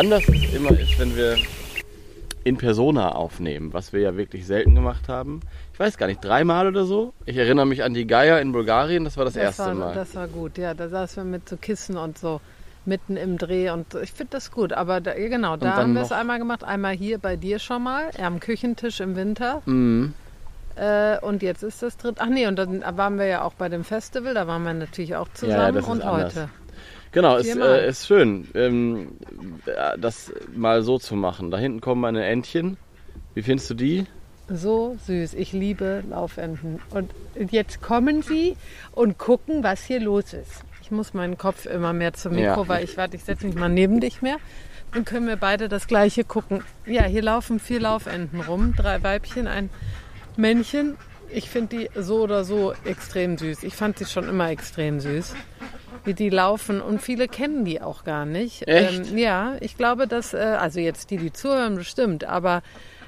anders es immer ist, wenn wir in Persona aufnehmen, was wir ja wirklich selten gemacht haben. Ich weiß gar nicht, dreimal oder so. Ich erinnere mich an die Geier in Bulgarien, das war das, Das erste war, Mal. Das war gut, ja. Da saßen wir mit so Kissen und so mitten im Dreh und ich finde das gut. Aber da, ja, genau, da haben wir es einmal gemacht. Einmal hier bei dir schon mal, am Küchentisch im Winter. Mhm. Äh, und jetzt ist das dritte. Ach nee, und dann waren wir ja auch bei dem Festival, da waren wir natürlich auch zusammen. ist und anders. Genau, ist, äh, ist schön, ähm, äh, das mal so zu machen. Da hinten kommen meine Entchen. Wie findest du die? So süß. Ich liebe Laufenten. Und jetzt kommen sie und gucken, was hier los ist. Ich muss meinen Kopf immer mehr zum Mikro, Ja. weil ich warte, ich setze mich mal neben dich mehr. Dann können wir beide das gleiche gucken. Ja, hier laufen vier Laufenten rum. Drei Weibchen, ein Männchen. Ich finde die so oder so extrem süß. Ich fand sie schon immer extrem süß. Wie die laufen und viele kennen die auch gar nicht. Echt? Ähm, ja, ich glaube, dass, äh, also jetzt die, die zuhören, bestimmt, aber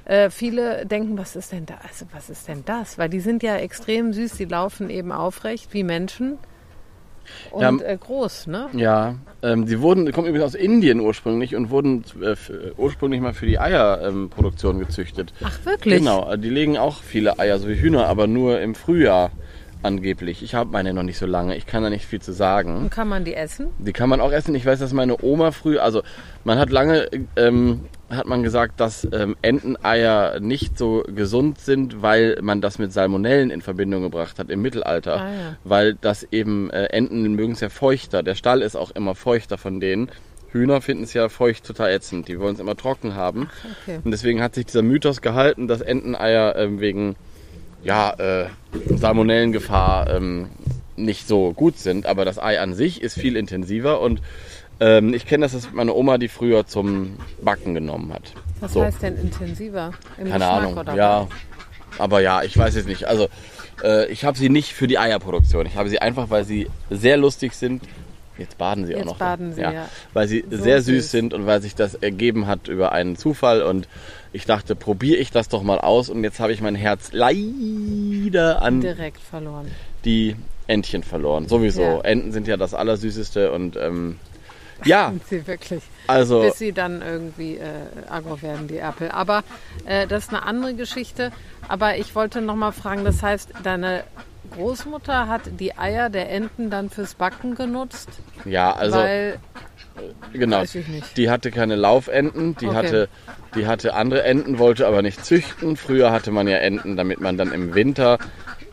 äh, viele denken, was ist denn da, also was ist denn das? Weil die sind ja extrem süß, die laufen eben aufrecht wie Menschen und Ja, äh, groß, ne? Ja, ähm, die wurden, kommen übrigens aus Indien ursprünglich und wurden äh, ursprünglich mal für die Eierproduktion ähm, gezüchtet. Ach, wirklich? Genau, die legen auch viele Eier, so wie Hühner, aber nur im Frühjahr angeblich. Ich habe meine noch nicht so lange, ich kann da nicht viel zu sagen. Und kann man die essen? Die kann man auch essen. Ich weiß, dass meine Oma früh, also man hat lange, ähm, hat man gesagt, dass ähm, Enteneier nicht so gesund sind, weil man das mit Salmonellen in Verbindung gebracht hat im Mittelalter. Ah, ja. Weil das eben, äh, Enten mögen es ja feuchter. Der Stall ist auch immer feuchter von denen. Hühner finden es ja feucht total ätzend. Die wollen es immer trocken haben. okay. Und deswegen hat sich dieser Mythos gehalten, dass Enteneier ähm, wegen ja, äh, Salmonellengefahr ähm, nicht so gut sind. Aber das Ei an sich ist viel intensiver und ähm, ich kenne das, dass meine Oma die früher zum Backen genommen hat. Was so, heißt denn intensiver? Im keine Geschmack Ahnung. oder Ja, aber ja, ich weiß es nicht. Also äh, ich habe sie nicht für die Eierproduktion. Ich habe sie einfach, weil sie sehr lustig sind. Jetzt baden sie auch Jetzt noch. baden sie, ja. Weil sie So sehr süß süß. sind und weil sich das ergeben hat über einen Zufall. Und ich dachte, probiere ich das doch mal aus. Und jetzt habe ich mein Herz leider an Direkt verloren. die Entchen verloren. Sowieso. Ja. Enten sind ja das Allersüßeste. Und ähm, ja, Sind sie wirklich. also bis sie dann irgendwie äh, aggro werden, die Erpel. Aber äh, das ist eine andere Geschichte. Aber ich wollte noch mal fragen, das heißt, deine Großmutter hat die Eier der Enten dann fürs Backen genutzt, ja, also weil genau. Die hatte keine Laufenten, die Okay. hatte, die hatte andere Enten, wollte aber nicht züchten. Früher hatte man ja Enten, damit man dann im Winter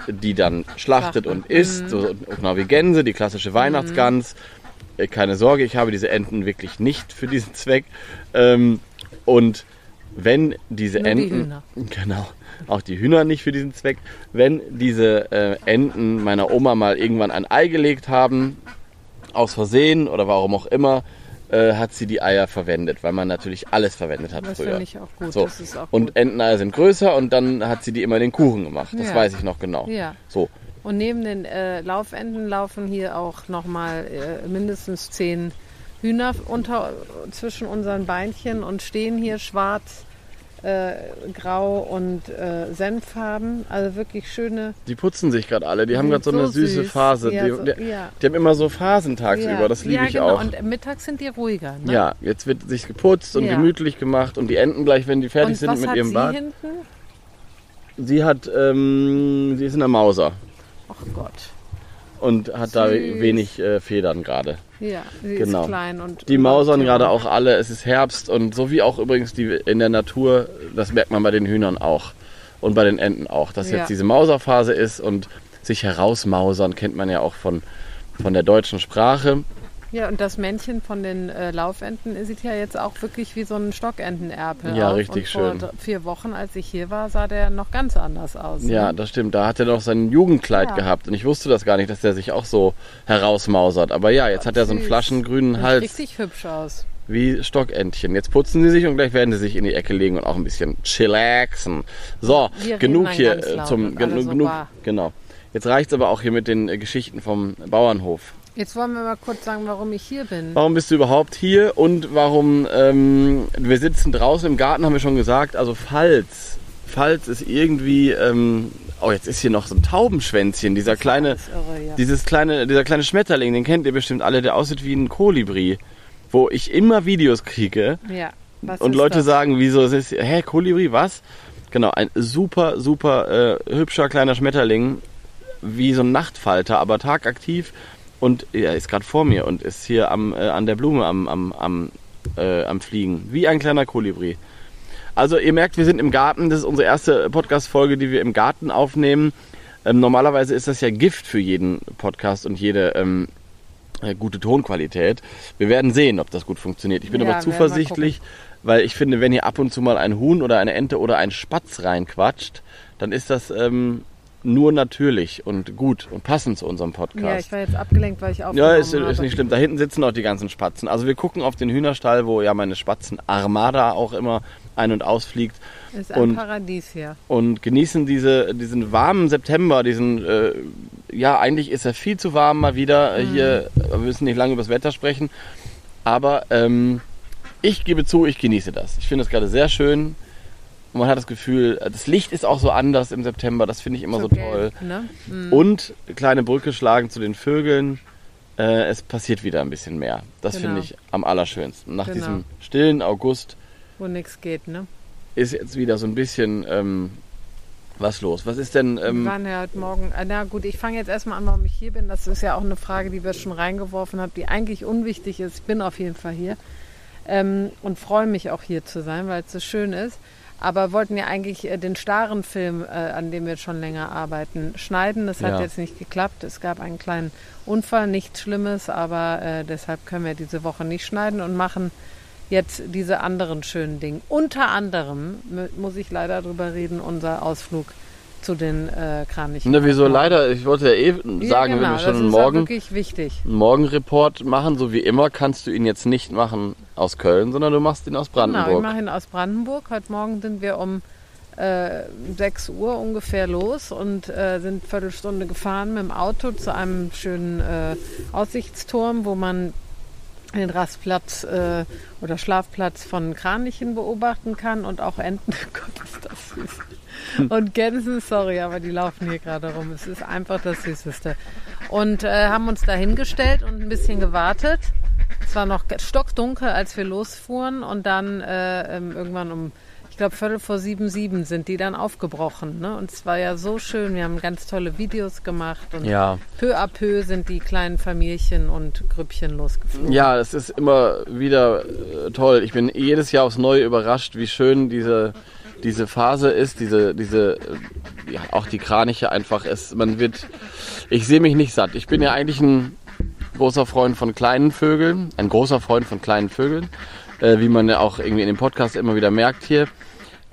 die dann schlachtet Schlachten. und isst, so genau wie Gänse, die klassische Weihnachtsgans. Äh, Keine Sorge, ich habe diese Enten wirklich nicht für diesen Zweck. Ähm, und wenn diese Nur die Enten, Hühner. genau, auch die Hühner nicht für diesen Zweck, wenn diese äh, Enten meiner Oma mal irgendwann ein Ei gelegt haben, aus Versehen oder warum auch immer, äh, hat sie die Eier verwendet, weil man natürlich alles verwendet hat das früher. finde ich auch gut. So. Das ist auch Und gut. Enteneier sind größer und dann hat sie die immer in den Kuchen gemacht. Das Ja. weiß ich noch genau. Ja. So. Und neben den äh, Laufenten laufen hier auch noch mal äh, mindestens zehn Hühner unter, zwischen unseren Beinchen und stehen hier schwarz, äh, grau und äh, senffarben. Also wirklich schöne. Die putzen sich gerade alle. Die haben gerade so eine süße süß. Phase. Ja, die, so- ja. die haben immer so Phasen tagsüber. Ja, Das liebe ich genau. auch. Und mittags sind die ruhiger. Ne? Ja, jetzt wird sich geputzt und gemütlich gemacht und die Enten gleich, wenn die fertig und sind was mit hat ihrem sie Bad. hinten? Sie hat, ähm, sie ist in der Mauser Ach Gott. und hat da Süß. wenig äh, Federn gerade. Ja, sie Genau. ist klein und Die Mausern gerade auch alle. Es ist Herbst und so wie auch übrigens die in der Natur, das merkt man bei den Hühnern auch und bei den Enten auch, dass Ja. jetzt diese Mauserphase ist und sich herausmausern kennt man ja auch von, von der deutschen Sprache. Ja, und das Männchen von den äh, Laufenten sieht ja jetzt auch wirklich wie so ein Stockentenerpel Ja, aus. richtig und vor schön. dr- vier Wochen, als ich hier war, sah der noch ganz anders aus. ne? Ja, das stimmt. Da hat er noch sein Jugendkleid Ja. gehabt und ich wusste das gar nicht, dass der sich auch so herausmausert. Aber ja, jetzt hat er so einen flaschengrünen Sieht Hals richtig hübsch aus. wie Stockentchen. Jetzt putzen sie sich und gleich werden sie sich in die Ecke legen und auch ein bisschen chillaxen. So, Wir genug hier äh, zum und alle genu- so genug. Genau. Jetzt reicht's aber auch hier mit den äh, Geschichten vom Bauernhof. Jetzt wollen wir mal kurz sagen, warum ich hier bin. Warum bist du überhaupt hier und warum ähm, wir sitzen draußen im Garten, haben wir schon gesagt. Also falls, falls es irgendwie, ähm, oh jetzt ist hier noch so ein Taubenschwänzchen, dieser kleine, irre, ja. dieses kleine, dieser kleine Schmetterling, den kennt ihr bestimmt alle, der aussieht wie ein Kolibri. wo ich immer Videos kriege Ja. Was und Leute das? sagen, wieso es ist, hä, Kolibri, was? Genau, ein super, super äh, hübscher kleiner Schmetterling, wie so ein Nachtfalter, aber tagaktiv und er ist gerade vor mir und ist hier am, äh, an der Blume am, am, am, äh, am Fliegen, wie ein kleiner Kolibri. Also ihr merkt, wir sind im Garten, das ist unsere erste Podcast-Folge, die wir im Garten aufnehmen. Ähm, normalerweise ist das ja Gift für jeden Podcast und jede ähm, äh, gute Tonqualität. Wir werden sehen, ob das gut funktioniert. Ich bin Ja, aber zuversichtlich, weil ich finde, wenn hier ab und zu mal ein Huhn oder eine Ente oder ein Spatz reinquatscht, dann ist das ähm, nur natürlich und gut und passend zu unserem Podcast. Ja, ich war jetzt abgelenkt, weil ich aufgenommen Ja, ist, ist nicht schlimm. Da hinten sitzen auch die ganzen Spatzen. Also wir gucken auf den Hühnerstall, wo ja meine Spatzen-Armada auch immer ein- und ausfliegt Ist ein und- Paradies hier. und genießen diese, diesen warmen September, diesen, äh, ja, eigentlich ist er viel zu warm mal wieder. Äh, Hier, wir müssen nicht lange über das Wetter sprechen. Aber ähm, ich gebe zu, ich genieße das. Ich finde es gerade sehr schön. Und man hat das Gefühl, das Licht ist auch so anders im September, das finde ich immer so, toll. gelb, Ne? Mhm. Und kleine Brücke schlagen zu den Vögeln. Äh, es passiert wieder ein bisschen mehr. Das Genau. finde ich am allerschönsten. Nach Genau. diesem stillen August Wo nichts geht, ne? ist jetzt wieder so ein bisschen ähm, was los. Was ist denn? Wir Ähm, waren ja heute Morgen, äh, na gut, ich fange jetzt erstmal an, warum ich hier bin. Das ist ja auch eine Frage, die wir schon reingeworfen haben, die eigentlich unwichtig ist. Ich bin auf jeden Fall hier ähm, und freue mich auch hier zu sein, weil es so schön ist. Aber wollten ja eigentlich äh, den starren Film, äh, an dem wir schon länger arbeiten, schneiden. Das hat Ja. jetzt nicht geklappt. Es gab einen kleinen Unfall, nichts Schlimmes, aber äh, deshalb können wir diese Woche nicht schneiden und machen jetzt diese anderen schönen Dinge. Unter anderem mu- muss ich leider drüber reden, unser Ausflug zu den äh, Kranichen. ne, wieso leider? Ich wollte ja eh sagen, ja, wenn genau, wir schon einen Morgen, wirklich wichtig. einen Morgenreport machen, so wie immer, kannst du ihn jetzt nicht machen aus Köln, sondern du machst ihn aus Genau, ich Brandenburg. mache ihn aus Brandenburg. Heute Morgen sind wir um äh, 6 Uhr ungefähr los und äh, sind Viertelstunde gefahren mit dem Auto zu einem schönen äh, Aussichtsturm, wo man den Rastplatz äh, oder Schlafplatz von Kranichen beobachten kann und auch Enten. Gott, ist das süß. Und Gänsen, sorry, aber die laufen hier gerade rum. Es ist einfach das Süßeste. Und äh, haben uns da hingestellt und ein bisschen gewartet. Es war noch stockdunkel, als wir losfuhren und dann äh, ähm, irgendwann um, ich glaube, Viertel vor sieben, sieben sind die dann aufgebrochen. Ne? Und es war ja so schön. Wir haben ganz tolle Videos gemacht und Ja. peu à peu sind die kleinen Familien und Grüppchen losgeflogen. Ja, es ist immer wieder äh, toll. Ich bin jedes Jahr aufs Neue überrascht, wie schön diese, diese Phase ist, diese, diese, äh, ja, auch die Kraniche einfach ist. Man wird, ich sehe mich nicht satt. Ich bin ja eigentlich ein großer Freund von kleinen Vögeln, ein großer Freund von kleinen Vögeln, äh, wie man ja auch irgendwie in dem Podcast immer wieder merkt hier.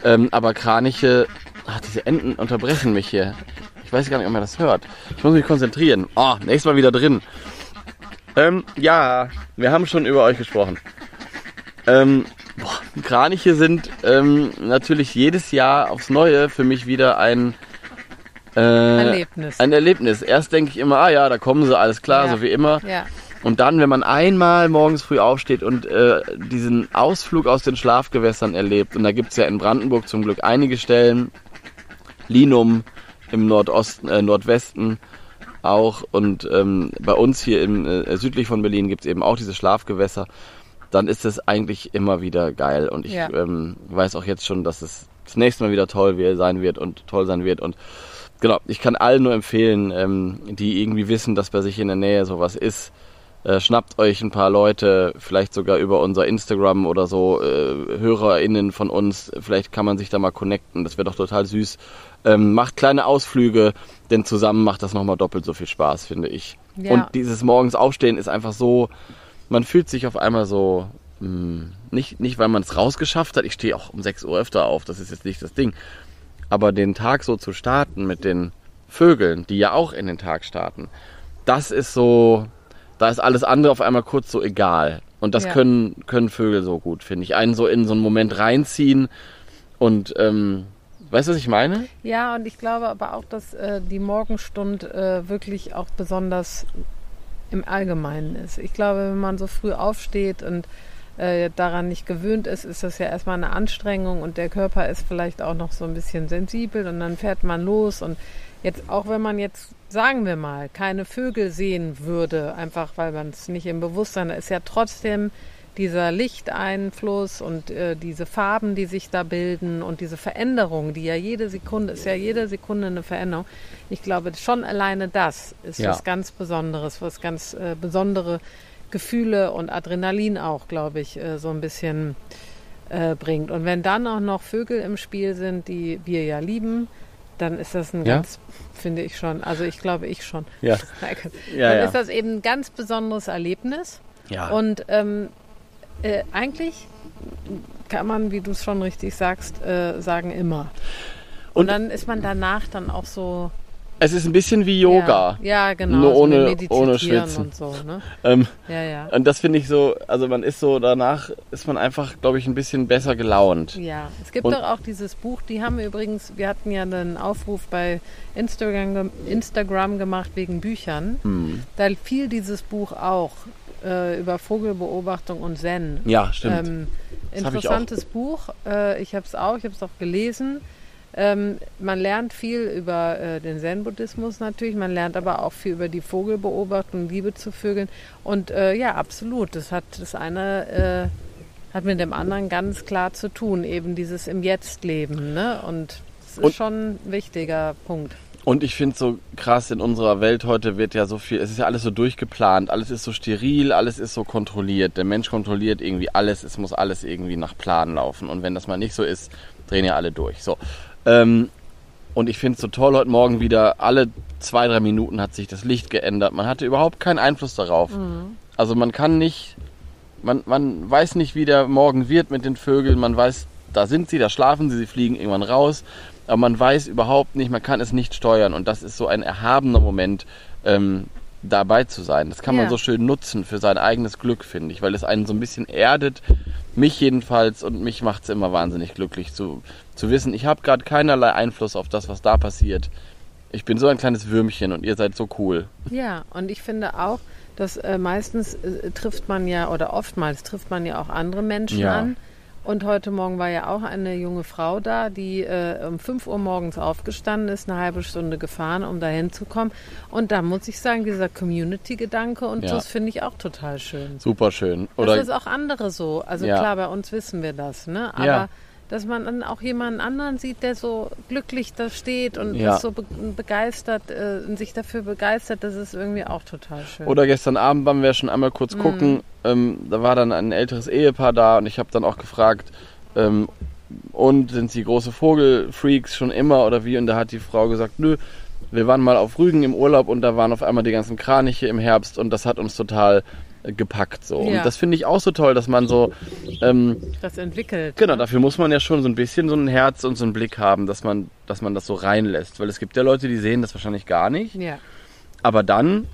Ähm, aber Kraniche, ach, diese Enten unterbrechen mich hier. Ich weiß gar nicht, ob man das hört. Ich muss mich konzentrieren. Oh, nächstes Mal wieder drin. Ähm, ja, wir haben schon über euch gesprochen. Ähm, Kraniche sind ähm, natürlich jedes Jahr aufs Neue für mich wieder ein äh, Erlebnis. Ein Erlebnis. Erst denke ich immer, ah ja, da kommen sie, alles klar, Ja. so wie immer. Ja, Und dann, wenn man einmal morgens früh aufsteht und äh, diesen Ausflug aus den Schlafgewässern erlebt, und da gibt's ja in Brandenburg zum Glück einige Stellen, Linum im Nordosten, äh, Nordwesten auch und ähm, bei uns hier im, äh, südlich von Berlin gibt's eben auch diese Schlafgewässer, dann ist es eigentlich immer wieder geil. Und ich Ja. ähm, weiß auch jetzt schon, dass es das nächste Mal wieder toll sein wird und toll sein wird. Und genau, ich kann allen nur empfehlen, ähm, die irgendwie wissen, dass bei sich in der Nähe sowas ist, äh, schnappt euch ein paar Leute, vielleicht sogar über unser Instagram oder so, äh, HörerInnen von uns, vielleicht kann man sich da mal connecten, das wäre doch total süß. Ähm, macht kleine Ausflüge, denn zusammen macht das nochmal doppelt so viel Spaß, finde ich. Ja. Und dieses morgens Aufstehen ist einfach so, man fühlt sich auf einmal so, mh, nicht, nicht weil man es rausgeschafft hat, ich stehe auch um 6 Uhr öfter auf, das ist jetzt nicht das Ding, aber den Tag so zu starten mit den Vögeln, die ja auch in den Tag starten, das ist so, da ist alles andere auf einmal kurz so egal. Und das Ja. können, können Vögel so gut, finde ich. Einen so in so einen Moment reinziehen und, ähm, weißt du, was ich meine? Ja, und ich glaube aber auch, dass äh, die Morgenstund äh, wirklich auch besonders im Allgemeinen ist. Ich glaube, wenn man so früh aufsteht und äh, daran nicht gewöhnt ist, ist das ja erstmal eine Anstrengung und der Körper ist vielleicht auch noch so ein bisschen sensibel und dann fährt man los und jetzt auch wenn man jetzt, sagen wir mal, keine Vögel sehen würde, einfach weil man es nicht im Bewusstsein ist ja trotzdem dieser Lichteinfluss und äh, diese Farben, die sich da bilden und diese Veränderung, die ja jede Sekunde ist ja jede Sekunde eine Veränderung. Ich glaube, schon alleine das ist Ja. was ganz Besonderes, was ganz äh, besondere Gefühle und Adrenalin auch, glaube ich, äh, so ein bisschen äh, bringt. Und wenn dann auch noch Vögel im Spiel sind, die wir ja lieben, dann ist das ein Ja? ganz, finde ich schon, also ich glaube ich schon. Ja. Ja, dann ja. ist das eben ein ganz besonderes Erlebnis. Ja. Und ähm, äh, eigentlich kann man, wie du es schon richtig sagst, äh, sagen immer. Und, Und- dann ist man danach dann auch so. es ist ein bisschen wie Yoga. Ja, ja genau. Nur so ohne- ohne Schwitzen. und so. Ne? Ähm, Ja, ja. und das finde ich so, also man ist so, danach ist man einfach, glaube ich, ein bisschen besser gelaunt. Ja, es gibt Und- doch auch dieses Buch, die haben übrigens, wir hatten ja einen Aufruf bei Instagram, Instagram gemacht wegen Büchern. Hm. Da fiel dieses Buch auch äh, über Vogelbeobachtung und Zen. Ja, stimmt. Ähm, hab ich interessantes Buch. Äh, ich habe es auch, ich habe es auch gelesen. Ähm, man lernt viel über äh, den Zen-Buddhismus natürlich, man lernt aber auch viel über die Vogelbeobachtung, Liebe zu Vögeln. Und äh, ja, absolut, das hat das eine äh, hat mit dem anderen ganz klar zu tun, eben dieses im Jetzt leben. Ne? Und das ist Und- schon ein wichtiger Punkt. Und ich finde so krass, in unserer Welt heute wird ja so viel, es ist ja alles so durchgeplant, alles ist so steril, alles ist so kontrolliert. Der Mensch kontrolliert irgendwie alles, es muss alles irgendwie nach Plan laufen. Und wenn das mal nicht so ist, drehen ja alle durch. So. Ähm, und ich finde es so toll, heute Morgen wieder, alle zwei, drei Minuten hat sich das Licht geändert. Man hatte überhaupt keinen Einfluss darauf. Also man kann nicht, man, man weiß nicht, wie der Morgen wird mit den Vögeln. Man weiß, da sind sie, da schlafen sie, sie fliegen irgendwann raus. Aber man weiß überhaupt nicht, man kann es nicht steuern. Und das ist so ein erhabener Moment, ähm, dabei zu sein. Das kann man Ja. so schön nutzen für sein eigenes Glück, finde ich, weil es einen so ein bisschen erdet. Mich jedenfalls und mich macht es immer wahnsinnig glücklich zu, zu wissen, ich habe gerade keinerlei Einfluss auf das, was da passiert. Ich bin so ein kleines Würmchen und ihr seid so cool. Ja, und ich finde auch, dass äh, meistens äh, trifft man ja oder oftmals trifft man ja auch andere Menschen Ja. an. Und heute Morgen war ja auch eine junge Frau da, die äh, um 5 Uhr morgens aufgestanden ist, eine halbe Stunde gefahren, um dahin zu kommen. Und da muss ich sagen, dieser Community-Gedanke und Ja. das finde ich auch total schön. Super schön. Das Oder ist auch andere so. Also Ja. klar, bei uns wissen wir das, ne? Aber Ja. Dass man dann auch jemanden anderen sieht, der so glücklich da steht und Ja. ist so be begeistert, äh, und sich dafür begeistert, das ist irgendwie auch total schön. Oder gestern Abend waren wir schon einmal kurz gucken. Ähm, da war dann ein älteres Ehepaar da und ich habe dann auch gefragt, ähm, und sind sie große Vogelfreaks schon immer oder wie? Und da hat die Frau gesagt, nö, wir waren mal auf Rügen im Urlaub und da waren auf einmal die ganzen Kraniche im Herbst und das hat uns total gepackt so. Ja. Und das finde ich auch so toll, dass man so, ähm, das entwickelt. genau, dafür muss man ja schon so ein bisschen so ein Herz und so einen Blick haben, dass man, dass man das so reinlässt. Weil es gibt ja Leute, die sehen das wahrscheinlich gar nicht. Ja. Aber dann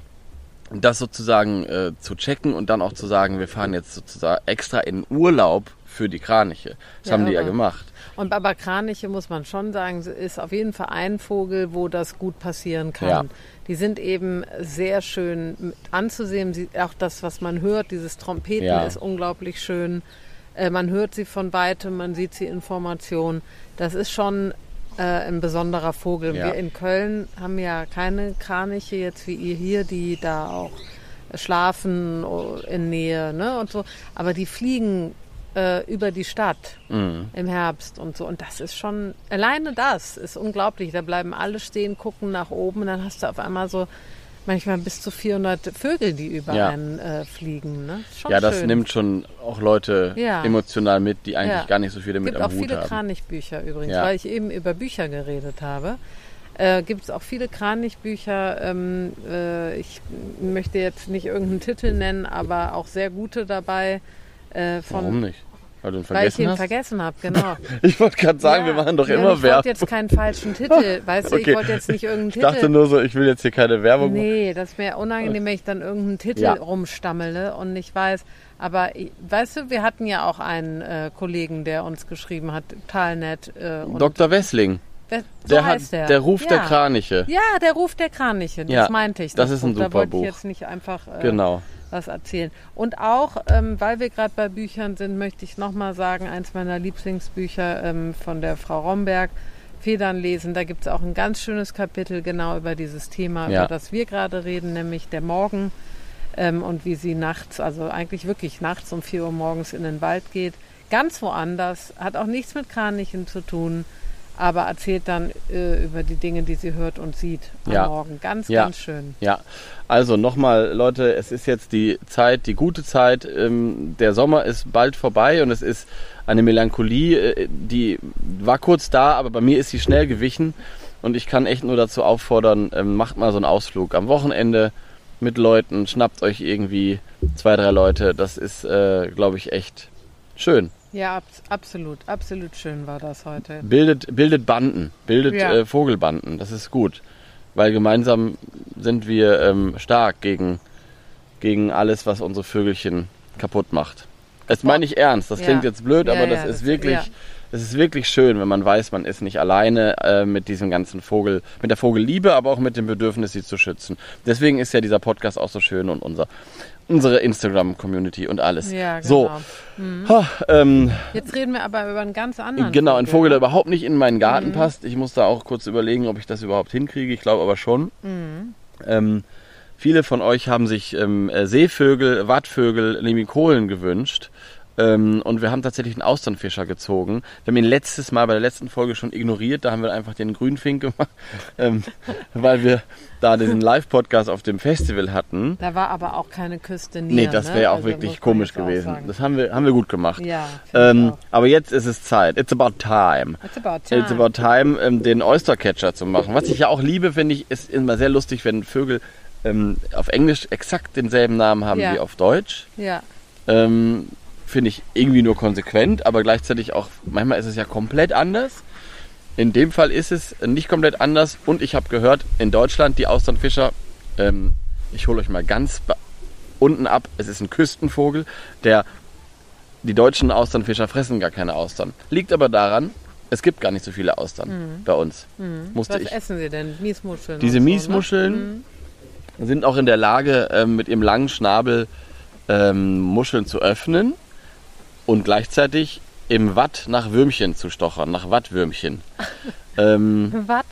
das sozusagen äh, zu checken und dann auch zu sagen, wir fahren jetzt sozusagen extra in Urlaub für die Kraniche. Das Ja, haben die ja gemacht. Und aber Kraniche muss man schon sagen, ist auf jeden Fall ein Vogel, wo das gut passieren kann. Ja. Die sind eben sehr schön anzusehen. Sie, auch das, was man hört, dieses Trompeten Ja. ist unglaublich schön. Äh, man hört sie von weitem, man sieht sie in Formation. Das ist schon äh, ein besonderer Vogel. Ja. Wir in Köln haben ja keine Kraniche jetzt wie ihr hier, die da auch schlafen oh, in Nähe ne, und so. Aber die fliegen äh, über die Stadt Mhm. im Herbst und so. Und das ist schon, alleine das ist unglaublich. Da bleiben alle stehen, gucken nach oben und dann hast du auf einmal so manchmal bis zu 400 Vögel, die über Ja. einen äh, fliegen. Ne? Ja, das schön. nimmt schon auch Leute Ja. emotional mit, die eigentlich Ja. gar nicht so viel Es damit gibt am auch Hut viele haben. Kranichbücher übrigens, weil ich eben über Bücher geredet habe. Äh, gibt es auch viele Kranichbücher. Ähm, äh, ich möchte jetzt nicht irgendeinen Titel nennen, aber auch sehr gute dabei. Äh, von, Warum nicht? Weil du ihn Weil ich vergessen ihn hast? vergessen habe, genau. Ich wollte gerade sagen, wir Ja, machen doch ja, immer Ich Werbung. wollte jetzt keinen falschen Titel, weißt du, Okay. ich wollte jetzt nicht irgendeinen Ich Titel. dachte nur so, ich will jetzt hier keine Werbung machen. Nee, das wäre unangenehm, wenn ich dann irgendeinen Titel Ja. rumstammele und nicht weiß. Aber ich- weißt du, wir hatten ja auch einen äh, Kollegen, der uns geschrieben hat, total nett. Äh, und Dr. Wessling, so der, hat, der. der Ruf ja. der Kraniche. Ja, der Ruf der Kraniche, das Ja, meinte ich. das ist ein Buch. Da super wollte ich jetzt nicht einfach äh, Genau. Was erzählen. Und auch, ähm, weil wir gerade bei Büchern sind, möchte ich nochmal sagen, eins meiner Lieblingsbücher ähm, von der Frau Romberg, Federn lesen. Da gibt es auch ein ganz schönes Kapitel genau über dieses Thema, Ja. über das wir gerade reden, nämlich der Morgen. ähm, und wie sie nachts, also eigentlich wirklich nachts um 4 Uhr morgens in den Wald geht. Ganz woanders, hat auch nichts mit Kranichen zu tun, aber erzählt dann äh, über die Dinge, die sie hört und sieht am Ja. Morgen. Ganz, Ja. ganz schön. Ja, also nochmal, Leute, es ist jetzt die Zeit, die gute Zeit. Ähm, der Sommer ist bald vorbei und es ist eine Melancholie, äh, die war kurz da, aber bei mir ist sie schnell gewichen. Und ich kann echt nur dazu auffordern, ähm, macht mal so einen Ausflug am Wochenende mit Leuten, schnappt euch irgendwie zwei, drei Leute. Das ist, äh, glaube ich, echt schön. Ja, abs absolut, absolut schön war das heute. Bildet, bildet Banden, bildet Ja. äh, Vogelbanden. Das ist gut. Weil gemeinsam sind wir ähm, stark gegen, gegen alles, was unsere Vögelchen kaputt macht. Das meine ich ernst. Das Ja. klingt jetzt blöd, Ja, aber das ist das- wirklich, es ist wirklich schön, wenn man weiß, man ist nicht alleine äh, mit diesem ganzen Vogel, mit der Vogelliebe, aber auch mit dem Bedürfnis, sie zu schützen. Deswegen ist ja dieser Podcast auch so schön und unser, unsere Instagram-Community und alles. Ja, So, genau. ha, ähm, Jetzt reden wir aber über einen ganz anderen. Genau, ein Vogel, der überhaupt nicht in meinen Garten Mhm. passt. Ich muss da auch kurz überlegen, ob ich das überhaupt hinkriege. Ich glaube aber schon. Mhm. Ähm, viele von euch haben sich ähm, äh, Seevögel, Wattvögel, Limikolen gewünscht. Ähm, und wir haben tatsächlich einen Austernfischer gezogen. Wir haben ihn letztes Mal bei der letzten Folge schon ignoriert. Da haben wir einfach den Grünfink gemacht, ähm, weil wir da diesen Live-Podcast auf dem Festival hatten. Da war aber auch keine Küste näher. Nee, das ne? wäre auch Also wirklich komisch gewesen. Das haben wir, haben wir gut gemacht. Ja, Ähm, aber jetzt ist es Zeit. It's about time. It's about time. It's about time, ähm, den Oystercatcher zu machen. Was ich ja auch liebe, finde ich, ist immer sehr lustig, wenn Vögel ähm, auf Englisch exakt denselben Namen haben Ja. wie auf Deutsch. Ja, Ähm, finde ich irgendwie nur konsequent, aber gleichzeitig auch, manchmal ist es ja komplett anders. In dem Fall ist es nicht komplett anders und ich habe gehört, in Deutschland die Austernfischer, ähm, ich hole euch mal ganz unten ab, es ist ein Küstenvogel, der die deutschen Austernfischer fressen gar keine Austern. Liegt aber daran, es gibt gar nicht so viele Austern bei uns. Musste was ich. essen sie denn? Miesmuscheln. Diese so, Miesmuscheln sind auch in der Lage, ähm, mit ihrem langen Schnabel ähm, Muscheln zu öffnen und gleichzeitig im Watt nach Würmchen zu stochern, nach Wattwürmchen. ähm, Ne? Watt?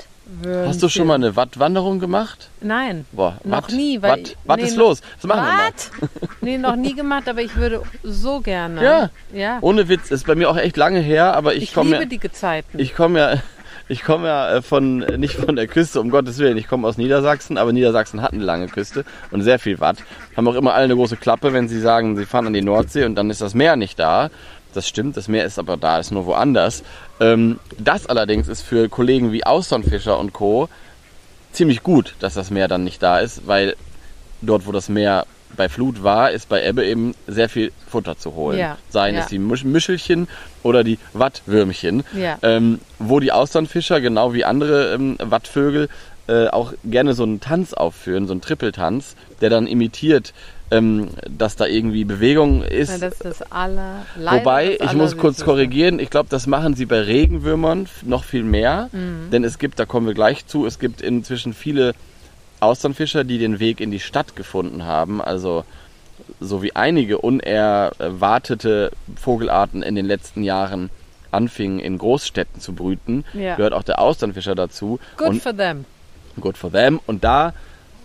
hast du schon mal eine Wattwanderung gemacht? Nein. Boah, Noch Watt, nie, weil Watt, Watt nee, ist los. Das machen wir mal. Watt? Nee, noch nie gemacht, aber ich würde so gerne. Ja. Ja. Ohne Witz, ist bei mir auch echt lange her, aber ich, Ich komme liebe ja, die Gezeiten. ich komme ja, ich komme ja äh, von nicht von der Küste, um Gottes Willen. Ich komme aus Niedersachsen, aber Niedersachsen hat eine lange Küste und sehr viel Watt. Haben auch immer alle eine große Klappe, wenn sie sagen, sie fahren an die Nordsee und dann ist das Meer nicht da. Das stimmt, das Meer ist aber da, ist nur woanders. Ähm, das allerdings ist für Kollegen wie Austernfischer und Co. ziemlich gut, dass das Meer dann nicht da ist, weil dort, wo das Meer bei Flut war, ist bei Ebbe eben sehr viel Futter zu holen. Ja, Seien ja. es die Musch Müschelchen oder die Wattwürmchen, Ja. ähm, wo die Austernfischer, genau wie andere ähm, Wattvögel, äh, auch gerne so einen Tanz aufführen, so einen Trippeltanz, der dann imitiert, ähm, dass da irgendwie Bewegung ist. Ja, das ist das aller. Wobei, das ich muss kurz korrigieren, ich glaube, das machen sie bei Regenwürmern noch viel mehr. Mhm. Denn es gibt, da kommen wir gleich zu, es gibt inzwischen viele Austernfischer, die den Weg in die Stadt gefunden haben. Also so wie einige unerwartete Vogelarten in den letzten Jahren anfingen, in Großstädten zu brüten, Ja. gehört auch der Austernfischer dazu. Good Und for them. Good for them. Und da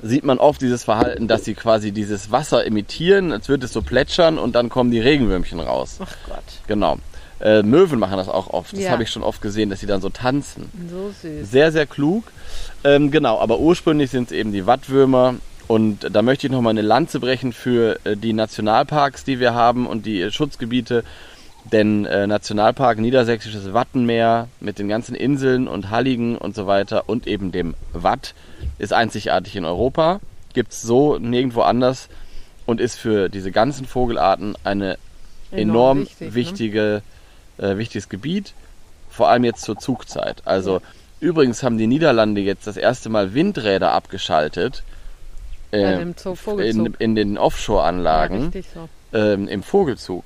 sieht man oft dieses Verhalten, dass sie quasi dieses Wasser imitieren, als würde es so plätschern und dann kommen die Regenwürmchen raus. Ach Gott, Genau. Äh, Möwen machen das auch oft. Das Ja. habe ich schon oft gesehen, dass sie dann so tanzen. so süß. Sehr, sehr klug. Ähm, genau, aber ursprünglich sind es eben die Wattwürmer. Und da möchte ich nochmal eine Lanze brechen für äh, die Nationalparks, die wir haben und die äh, Schutzgebiete. Denn äh, Nationalpark Niedersächsisches Wattenmeer mit den ganzen Inseln und Halligen und so weiter und eben dem Watt ist einzigartig in Europa. Gibt es so nirgendwo anders und ist für diese ganzen Vogelarten eine enorm, wichtig, ne? wichtige, äh, wichtiges Gebiet, vor allem jetzt zur Zugzeit. Also übrigens haben die Niederlande jetzt das erste Mal Windräder abgeschaltet äh, in, in den ja, Offshore-Anlagen richtig so. ähm, im Vogelzug.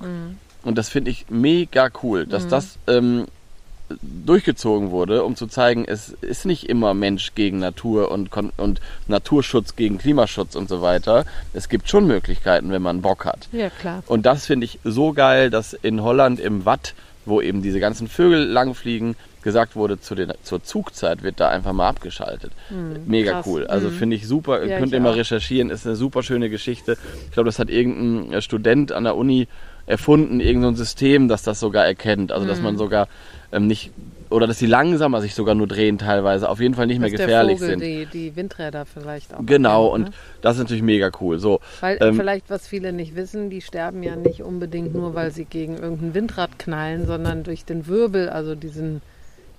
Und das finde ich mega cool, dass das ähm, durchgezogen wurde, um zu zeigen, es ist nicht immer Mensch gegen Natur und, und Naturschutz gegen Klimaschutz und so weiter. Es gibt schon Möglichkeiten, wenn man Bock hat. Ja, klar. Und das finde ich so geil, dass in Holland im Watt, wo eben diese ganzen Vögel langfliegen, gesagt wurde, zu den, zur Zugzeit wird da einfach mal abgeschaltet. Mega krass. cool. Also Mhm. finde ich super. Ja, Könnt ich ihr mal recherchieren. Ist eine super schöne Geschichte. Ich glaube, das hat irgendein äh, Student an der Uni erfunden, irgendein System, das das sogar erkennt. Also dass Mhm. man sogar ähm, nicht oder dass sie langsamer sich sogar nur drehen teilweise, auf jeden Fall nicht mehr Dass der gefährlich Vogel sind. Die, die Windräder vielleicht auch. Genau, erkennt, und ne? das ist natürlich mega cool. So, Weil ähm, vielleicht, was viele nicht wissen, die sterben ja nicht unbedingt nur, weil sie gegen irgendein Windrad knallen, sondern durch den Wirbel, also diesen,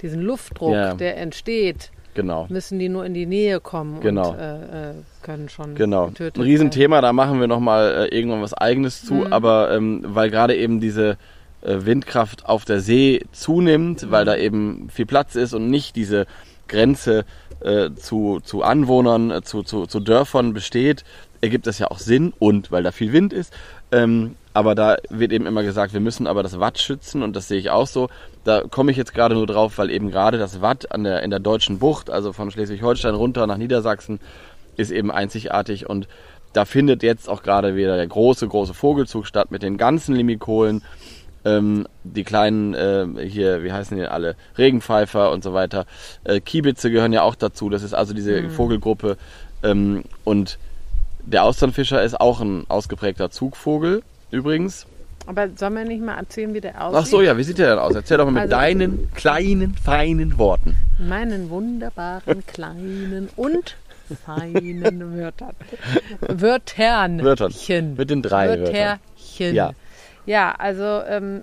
diesen Luftdruck, Ja. der entsteht, genau. müssen die nur in die Nähe kommen Genau. und äh, äh, können schon Genau, getötet ein Riesenthema, da machen wir nochmal äh, irgendwann was eigenes zu, Mhm. aber ähm, weil gerade eben diese äh, Windkraft auf der See zunimmt, weil Mhm. da eben viel Platz ist und nicht diese Grenze äh, zu, zu Anwohnern, äh, zu, zu, zu Dörfern besteht, ergibt das ja auch Sinn und weil da viel Wind ist. Ähm, aber da wird eben immer gesagt, wir müssen aber das Watt schützen und das sehe ich auch so. Da komme ich jetzt gerade nur drauf, weil eben gerade das Watt an der, in der deutschen Bucht, also von Schleswig-Holstein runter nach Niedersachsen, ist eben einzigartig. Und da findet jetzt auch gerade wieder der große, große Vogelzug statt mit den ganzen Limikolen, ähm, die kleinen ähm, hier, wie heißen die alle, Regenpfeifer und so weiter. Äh, Kiebitze gehören ja auch dazu, das ist also diese Vogelgruppe. Ähm, und der Austernfischer ist auch ein ausgeprägter Zugvogel übrigens. Aber sollen wir nicht mal erzählen, wie der aussieht? Ach so, ja, wie sieht der denn aus? Erzähl doch mal mit Also- deinen kleinen, feinen Worten. Meinen wunderbaren kleinen und feinen Wörtern. Wörtern. Wörtern. Mit den drei Wörtern. Wörterchen. Ja. Ja, also ähm,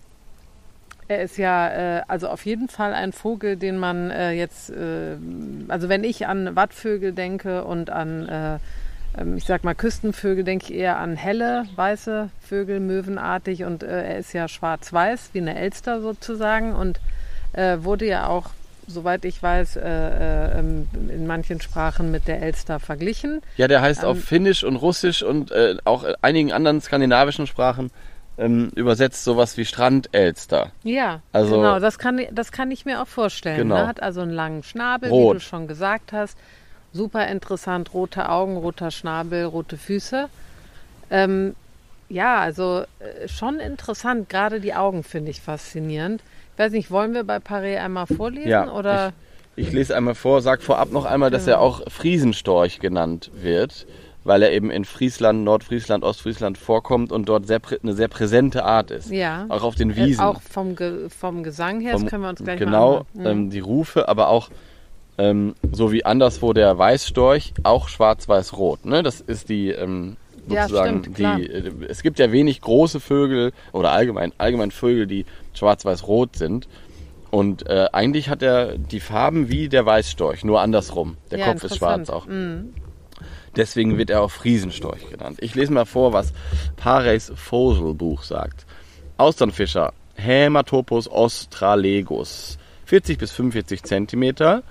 er ist ja äh, also auf jeden Fall ein Vogel, den man äh, jetzt, äh, also wenn ich an Wattvögel denke und an, äh, ich sag mal Küstenvögel, denke ich eher an helle, weiße Vögel, möwenartig und äh, er ist ja schwarz-weiß, wie eine Elster sozusagen und äh, wurde ja auch, soweit ich weiß, äh, äh, ähm, in manchen Sprachen mit der Elster verglichen. Ja, der heißt auf Ähm, Finnisch und Russisch und äh, auch in einigen anderen skandinavischen Sprachen ähm, übersetzt sowas wie Strandelster. Ja, Also- genau, das kann, das kann ich mir auch vorstellen. Genau. Ne? Hat also einen langen Schnabel, wie Rot. du schon gesagt hast. Super interessant, rote Augen, roter Schnabel, rote Füße. Ähm, ja, also äh, schon interessant. Gerade die Augen finde ich faszinierend. Ich weiß nicht, wollen wir bei Paré einmal vorlesen? Ja, oder? Ich lese einmal vor, sag vorab noch einmal, dass Genau. er auch Friesenstorch genannt wird, weil er eben in Friesland, Nordfriesland, Ostfriesland vorkommt und dort sehr, eine sehr präsente Art ist. Ja. Auch auf den Äh, Wiesen. auch vom, Ge vom Gesang her, Vom- das können wir uns gleich genau, mal anhören. ähm, die Rufe, aber auch ähm, so wie anderswo der Weißstorch, auch schwarz-weiß-rot. Ne? Das ist die ähm, Ja, sozusagen stimmt, klar. die. Äh, es gibt ja wenig große Vögel oder allgemein allgemein Vögel, die schwarz-weiß-rot sind. Und äh, eigentlich hat er die Farben wie der Weißstorch, nur andersrum. Der Ja, Kopf ist schwarz auch. Mhm. Deswegen wird er auch Friesenstorch genannt. Ich lese mal vor, was Pareys Vogelbuch sagt. Austernfischer, Hämatopus australegus, 40 bis 45 Zentimeter,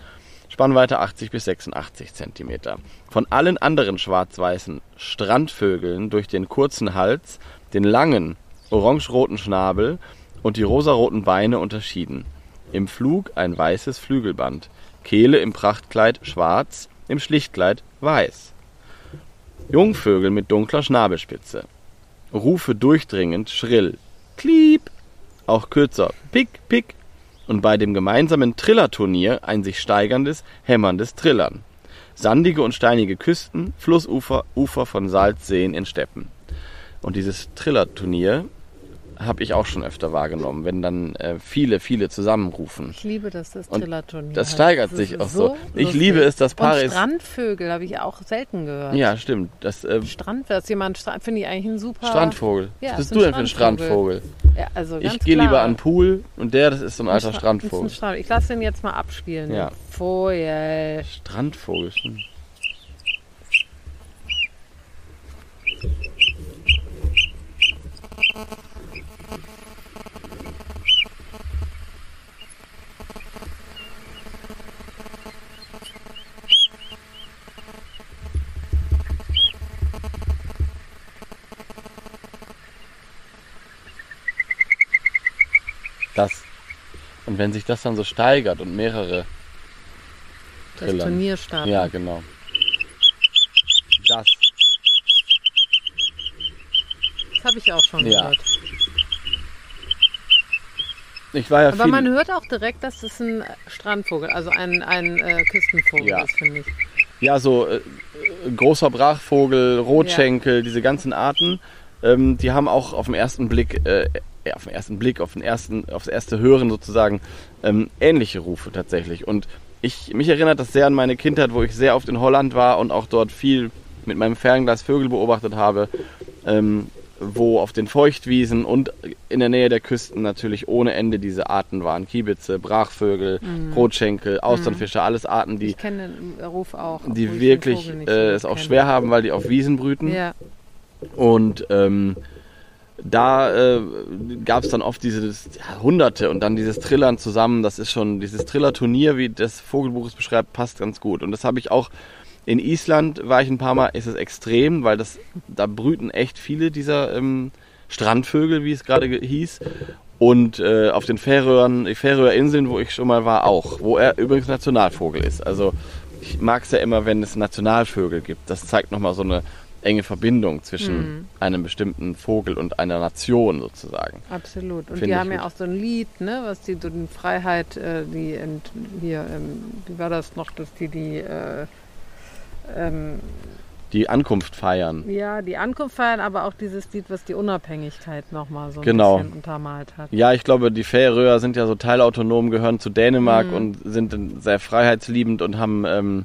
Spannweite 80 bis 86 Zentimeter. Von allen anderen schwarz-weißen Strandvögeln durch den kurzen Hals, den langen orange-roten Schnabel und die rosaroten Beine unterschieden. Im Flug ein weißes Flügelband, Kehle im Prachtkleid schwarz, im Schlichtkleid weiß. Jungvögel mit dunkler Schnabelspitze. Rufe durchdringend, schrill. Kliep. Auch kürzer. Pick, pick. Und bei dem gemeinsamen Trillerturnier ein sich steigerndes, hämmerndes Trillern. Sandige und steinige Küsten, Flussufer, Ufer von Salzseen in Steppen. Und dieses Trillerturnier habe ich auch schon öfter wahrgenommen, wenn dann äh, viele, viele zusammenrufen. Ich liebe das, das Trillerturnier. das steigert Das sich auch so. Ich lustig. liebe es, dass Paare- Und Strandvögel habe ich auch selten gehört. Ja, stimmt. Das äh, Strand, dass jemand finde ich eigentlich ein super. Strandvogel. Ja, Was ist bist du denn für ein Strandvogel. Ja, also Ich gehe lieber an den Pool und der, das ist so ein alter Strandvogel. Strand. Ich lasse den jetzt mal abspielen. Ja. Vogel. Strandvogel, stimmt. Das. Und wenn sich das dann so steigert und mehrere Das Trillern. Turnier starten. Ja, genau. Das. Das habe ich auch schon Ja. gehört. Ich war ja Aber viel, man hört auch direkt, dass es ein Strandvogel, also ein, ein äh, Küstenvogel Ja. ist, finde ich. ja so äh, großer Brachvogel, Rotschenkel, diese ganzen Arten, ähm, die haben auch auf den ersten Blick, äh, ja, auf den ersten Blick, auf den ersten, aufs erste Hören sozusagen ähm, ähnliche Rufe tatsächlich. Und ich mich erinnert das sehr an meine Kindheit, wo ich sehr oft in Holland war und auch dort viel mit meinem Fernglas Vögel beobachtet habe. Ähm, wo auf den Feuchtwiesen und in der Nähe der Küsten natürlich ohne Ende diese Arten waren. Kiebitze, Brachvögel, Rotschenkel, Austernfische, alles Arten, die, auch. die wirklich äh, es auch schwer haben, weil die auf Wiesen brüten. Ja, Und ähm, da äh, gab es dann oft dieses ja, Hunderte und dann dieses Trillern zusammen. Das ist schon dieses Trillerturnier, wie das Vogelbuch es beschreibt, passt ganz gut. Und das habe ich auch in Island war ich ein paar Mal, ist es extrem, weil das da brüten echt viele dieser ähm, Strandvögel, wie es gerade ge- hieß. Und äh, auf den Färöern, Färöer Inseln, wo ich schon mal war, auch. Wo er übrigens Nationalvogel ist. Also ich mag es ja immer, wenn es Nationalvögel gibt. Das zeigt nochmal so eine enge Verbindung zwischen einem bestimmten Vogel und einer Nation sozusagen. absolut. Und Finde die haben ja gut. auch so ein Lied, ne, was die so die Freiheit, äh, die ent, hier, ähm, wie war das noch, dass die die äh, ähm, Die Ankunft feiern. ja die Ankunft feiern, aber auch dieses Lied, was die Unabhängigkeit nochmal so ein Genau. bisschen untermalt hat. Ja, ich glaube, die Färöer sind ja so teilautonom, gehören zu Dänemark Mhm. und sind sehr freiheitsliebend und haben, ähm,